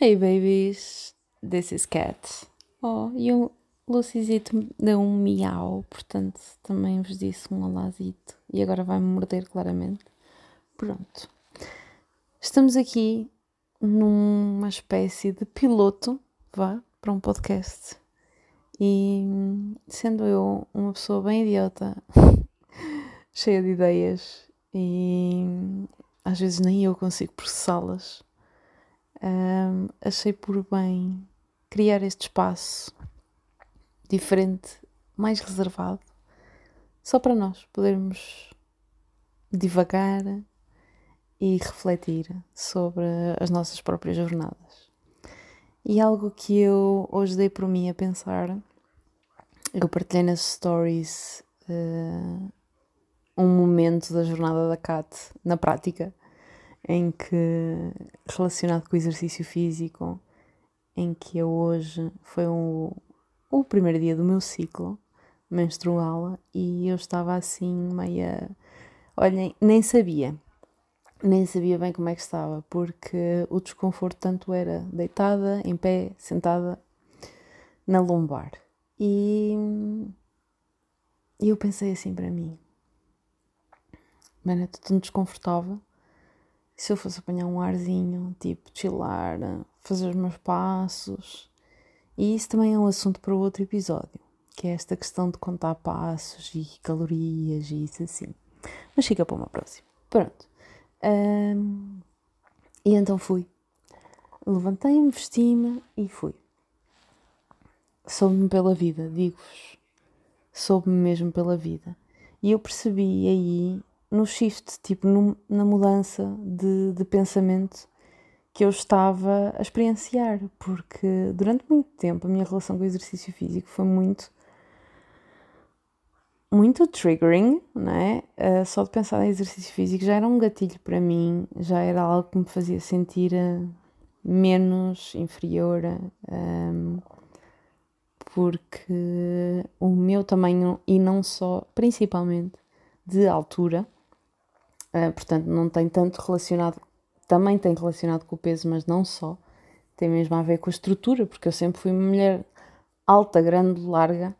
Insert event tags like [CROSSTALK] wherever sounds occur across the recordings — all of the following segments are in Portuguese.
Hey babies, this is Cat. Oh, e o Lucizito deu um miau, portanto também vos disse um olazito. E agora vai-me morder claramente. Pronto. Estamos aqui numa espécie de piloto, vá, para um podcast. E sendo eu uma pessoa bem idiota, [LAUGHS] cheia de ideias e às vezes nem eu consigo processá-las, um, achei por bem criar este espaço diferente, mais reservado, só para nós podermos divagar e refletir sobre as nossas próprias jornadas. E algo que eu hoje dei por mim a pensar, eu partilhei nas stories uh, um momento da jornada da CAT na prática em que, relacionado com o exercício físico, em que eu hoje foi o, o primeiro dia do meu ciclo menstrual e eu estava assim meia. Olhem, nem sabia, nem sabia bem como é que estava, porque o desconforto tanto era deitada, em pé, sentada, na lombar. E, eu pensei assim para mim, mano, estou tão desconfortável se eu fosse apanhar um arzinho, tipo, chilar, fazer os meus passos. E isso também é um assunto para outro episódio, que é esta questão de contar passos e calorias e isso assim. Mas fica para uma próxima. Pronto. Um, e então fui. Levantei-me, vesti-me e fui. Soube-me pela vida, digo-vos. Soube-me mesmo pela vida. E eu percebi aí no shift, tipo no, na mudança de, de pensamento que eu estava a experienciar, porque durante muito tempo a minha relação com o exercício físico foi muito muito triggering, não é? Uh, só de pensar em exercício físico já era um gatilho para mim, já era algo que me fazia sentir uh, menos inferior, um, porque o meu tamanho, e não só, principalmente de altura, Uh, portanto, não tem tanto relacionado, também tem relacionado com o peso, mas não só. Tem mesmo a ver com a estrutura, porque eu sempre fui uma mulher alta, grande, larga.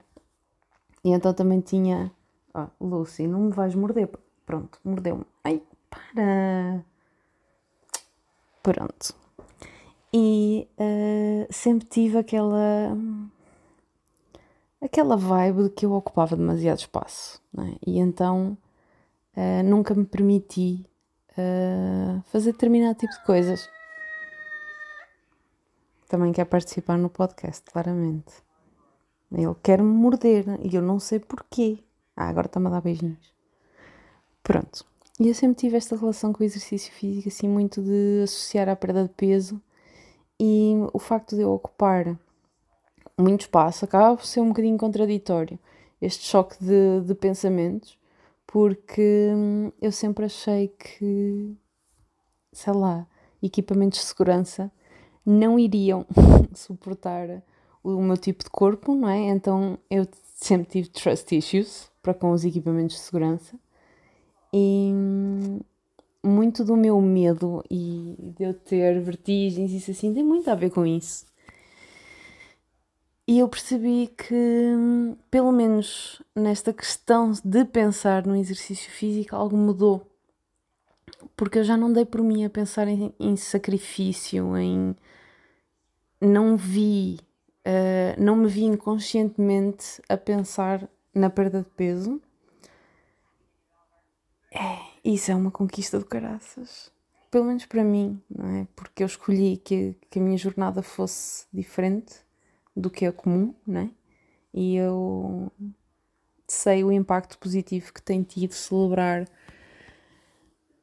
E então também tinha. Oh, Lucy, não me vais morder. Pronto, mordeu-me. Ai, para! Pronto. E uh, sempre tive aquela. aquela vibe de que eu ocupava demasiado espaço. É? E então uh, nunca me permiti uh, fazer determinado tipo de coisas. Também quer participar no podcast, claramente. Ele quer me morder e eu não sei porquê. Ah, agora está-me a dar beijinhos. Pronto. E eu sempre tive esta relação com o exercício físico, assim, muito de associar à perda de peso. E o facto de eu ocupar muito espaço acaba por ser um bocadinho contraditório. Este choque de, de pensamentos porque hum, eu sempre achei que, sei lá, equipamentos de segurança não iriam [LAUGHS] suportar o meu tipo de corpo, não é? Então eu sempre tive trust issues para com os equipamentos de segurança e hum, muito do meu medo e de eu ter vertigens e isso assim tem muito a ver com isso. E eu percebi que, pelo menos nesta questão de pensar no exercício físico, algo mudou. Porque eu já não dei por mim a pensar em, em sacrifício, em. Não vi, uh, não me vi inconscientemente a pensar na perda de peso. É, isso é uma conquista do caraças. Pelo menos para mim, não é? Porque eu escolhi que, que a minha jornada fosse diferente do que é comum, né? E eu sei o impacto positivo que tem tido celebrar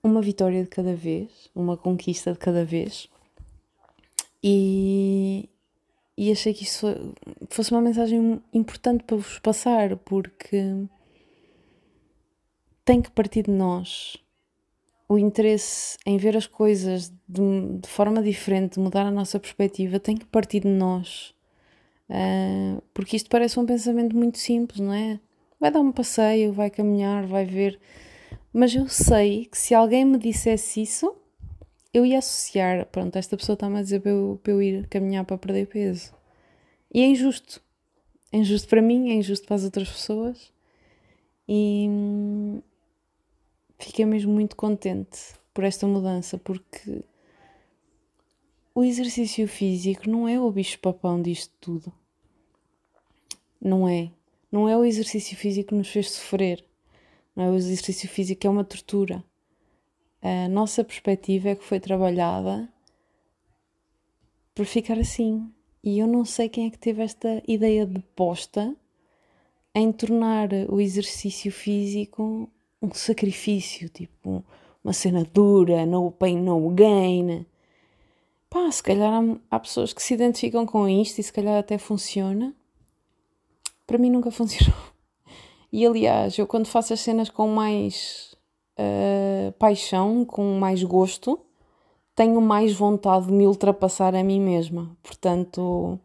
uma vitória de cada vez, uma conquista de cada vez. E, e achei que isso fosse uma mensagem importante para vos passar, porque tem que partir de nós. O interesse em ver as coisas de, de forma diferente, mudar a nossa perspectiva, tem que partir de nós. Uh, porque isto parece um pensamento muito simples, não é? Vai dar um passeio, vai caminhar, vai ver. Mas eu sei que se alguém me dissesse isso, eu ia associar, pronto, esta pessoa está-me a dizer para eu, para eu ir caminhar para perder peso. E é injusto. É injusto para mim, é injusto para as outras pessoas. E hum, fiquei mesmo muito contente por esta mudança, porque o exercício físico não é o bicho-papão disto tudo. Não é. Não é o exercício físico que nos fez sofrer. Não é o exercício físico que é uma tortura. A nossa perspectiva é que foi trabalhada por ficar assim. E eu não sei quem é que teve esta ideia de posta em tornar o exercício físico um sacrifício, tipo uma cena dura, no pain, no gain. Pá, se calhar há, há pessoas que se identificam com isto e se calhar até funciona. Para mim nunca [LAUGHS] funcionou. E aliás, eu quando faço as cenas com mais uh, paixão, com mais gosto, tenho mais vontade de me ultrapassar a mim mesma. Portanto,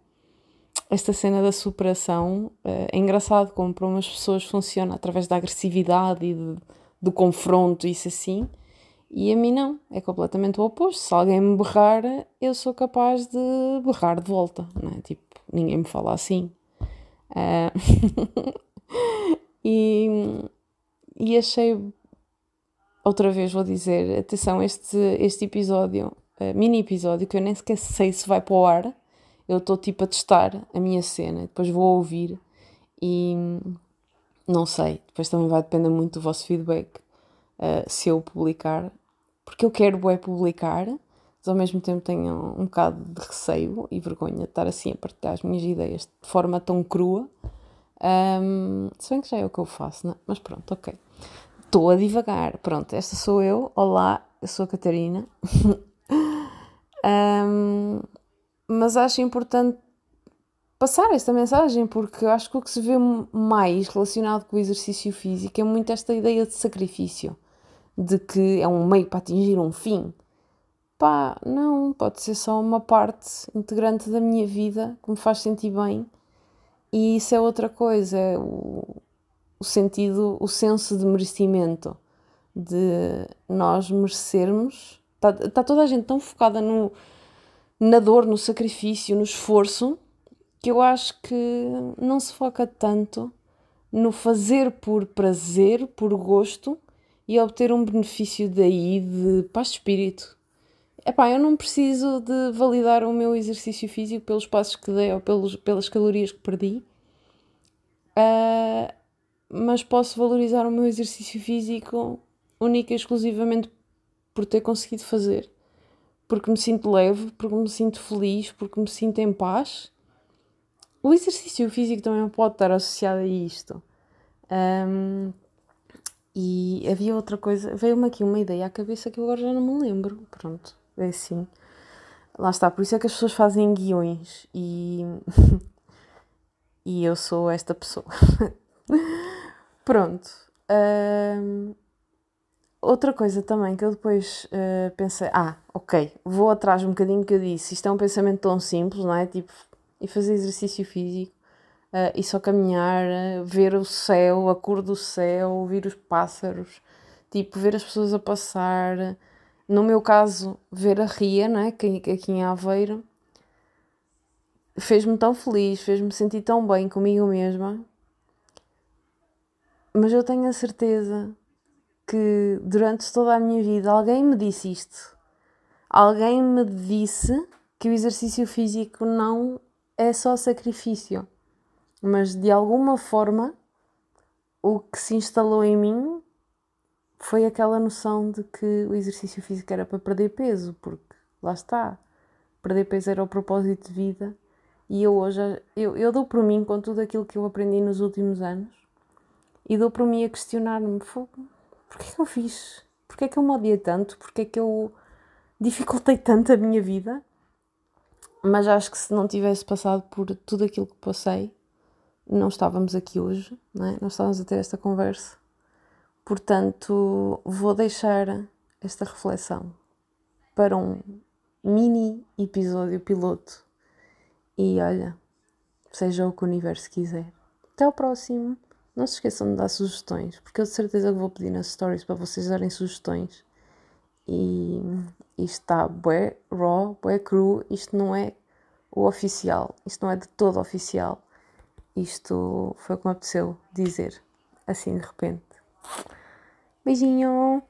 esta cena da superação uh, é engraçado como para umas pessoas funciona através da agressividade e de, do confronto, isso assim. E a mim não, é completamente o oposto. Se alguém me berrar, eu sou capaz de berrar de volta, não é? Tipo, ninguém me fala assim. Uh... [LAUGHS] e, e achei, outra vez vou dizer, atenção, este, este episódio, uh, mini episódio, que eu nem sequer sei se vai para o ar, eu estou tipo a testar a minha cena, depois vou ouvir e não sei, depois também vai depender muito do vosso feedback. Uh, se eu publicar, porque eu quero é publicar, mas ao mesmo tempo tenho um bocado de receio e vergonha de estar assim a partilhar as minhas ideias de forma tão crua. Um, se bem que já é o que eu faço, não é? Mas pronto, ok. Estou a divagar. Pronto, esta sou eu. Olá, eu sou a Catarina. [LAUGHS] um, mas acho importante passar esta mensagem porque acho que o que se vê mais relacionado com o exercício físico é muito esta ideia de sacrifício de que é um meio para atingir um fim. Pá, não, pode ser só uma parte integrante da minha vida que me faz sentir bem. E isso é outra coisa, é o, o sentido, o senso de merecimento, de nós merecermos. Está tá toda a gente tão focada no, na dor, no sacrifício, no esforço, que eu acho que não se foca tanto no fazer por prazer, por gosto, e obter um benefício daí de paz de espírito. Epá, eu não preciso de validar o meu exercício físico pelos passos que dei ou pelos, pelas calorias que perdi, uh, mas posso valorizar o meu exercício físico única e exclusivamente por ter conseguido fazer. Porque me sinto leve, porque me sinto feliz, porque me sinto em paz. O exercício físico também pode estar associado a isto. Um, e havia outra coisa, veio-me aqui uma ideia à cabeça que eu agora já não me lembro. Pronto, é assim. Lá está, por isso é que as pessoas fazem guiões e. [LAUGHS] e eu sou esta pessoa. [LAUGHS] Pronto. Um... Outra coisa também que eu depois uh, pensei, ah, ok, vou atrás um bocadinho que eu disse, isto é um pensamento tão simples, não é? Tipo, e fazer exercício físico uh, e só caminhar, uh, ver o céu, a cor do céu, ouvir os pássaros, tipo, ver as pessoas a passar. No meu caso, ver a Ria, né, que, aqui em Aveiro, fez-me tão feliz, fez-me sentir tão bem comigo mesma. Mas eu tenho a certeza que durante toda a minha vida alguém me disse isto. Alguém me disse que o exercício físico não é só sacrifício mas de alguma forma o que se instalou em mim foi aquela noção de que o exercício físico era para perder peso, porque lá está, perder peso era o propósito de vida e eu hoje eu, eu dou por mim com tudo aquilo que eu aprendi nos últimos anos e dou por mim a questionar-me porquê que eu fiz? Porquê que eu me odiei tanto? Porquê que eu dificultei tanto a minha vida? Mas acho que se não tivesse passado por tudo aquilo que passei, não estávamos aqui hoje, não, é? não estávamos a ter esta conversa. Portanto, vou deixar esta reflexão para um mini episódio piloto. E olha, seja o que o universo quiser. Até ao próximo. Não se esqueçam de dar sugestões, porque eu de certeza que vou pedir nas stories para vocês darem sugestões. e isto está bué raw, bué cru, isto não é o oficial, isto não é de todo oficial. Isto foi o que me apeteceu dizer, assim de repente. Beijinho!